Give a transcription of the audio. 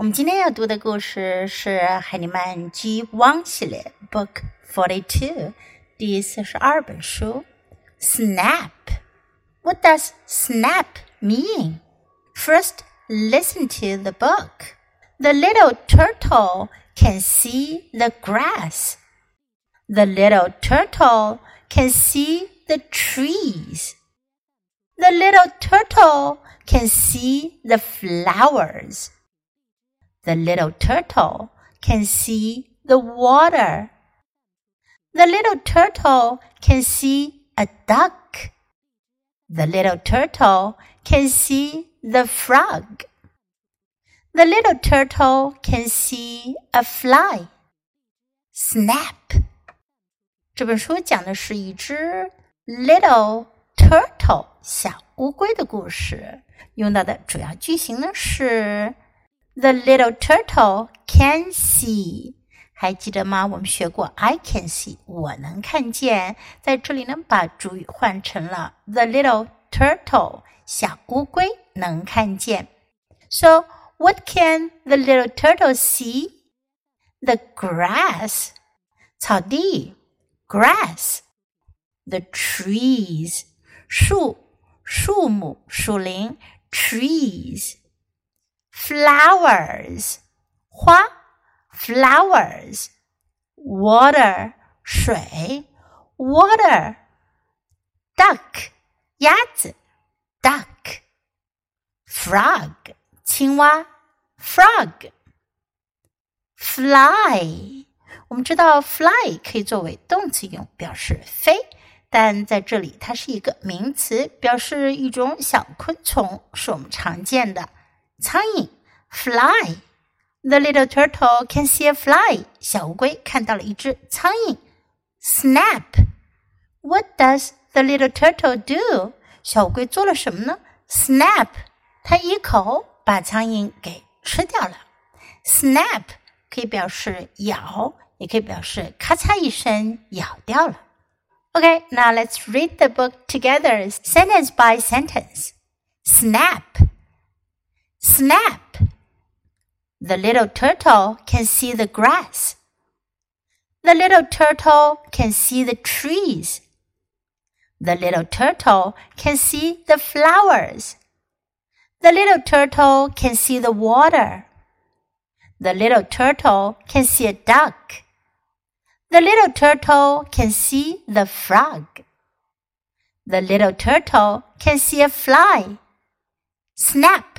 我们今天要读的故事是海尼曼 G1 系列 Book Forty Two 第四十二本书。Snap. What does snap mean? First, listen to the book. The little turtle can see the grass. The little turtle can see the trees. The little turtle can see the flowers. The little turtle can see the water. The little turtle can see a duck. The little turtle can see the frog. The little turtle can see a fly. Snap. 这本书讲的是一只 little turtle 小乌龟的故事。用到的主要句型呢是 The little turtle can see。还记得吗？我们学过 I can see，我能看见。在这里呢，把主语换成了 The little turtle，小乌龟能看见。So what can the little turtle see? The grass，草地，grass。The trees，树，树木，树林，trees。 Flowers，花，flowers。Water，水，water。Duck，鸭子，duck。Frog，青蛙，frog。Fly，我们知道 fly 可以作为动词用，表示飞。但在这里，它是一个名词，表示一种小昆虫，是我们常见的苍蝇。 Fly, the little turtle can see a fly. 小乌龟看到了一只苍蝇。Snap, what does the little turtle do? 小乌龟做了什么呢？Snap，它一口把苍蝇给吃掉了。Snap 可以表示咬，也可以表示咔嚓一声咬掉了。Okay, now let's read the book together, sentence by sentence. Snap, snap. The little turtle can see the grass. The little turtle can see the trees. The little turtle can see the flowers. The little turtle can see the water. The little turtle can see a duck. The little turtle can see the frog. The little turtle can see a fly. Snap.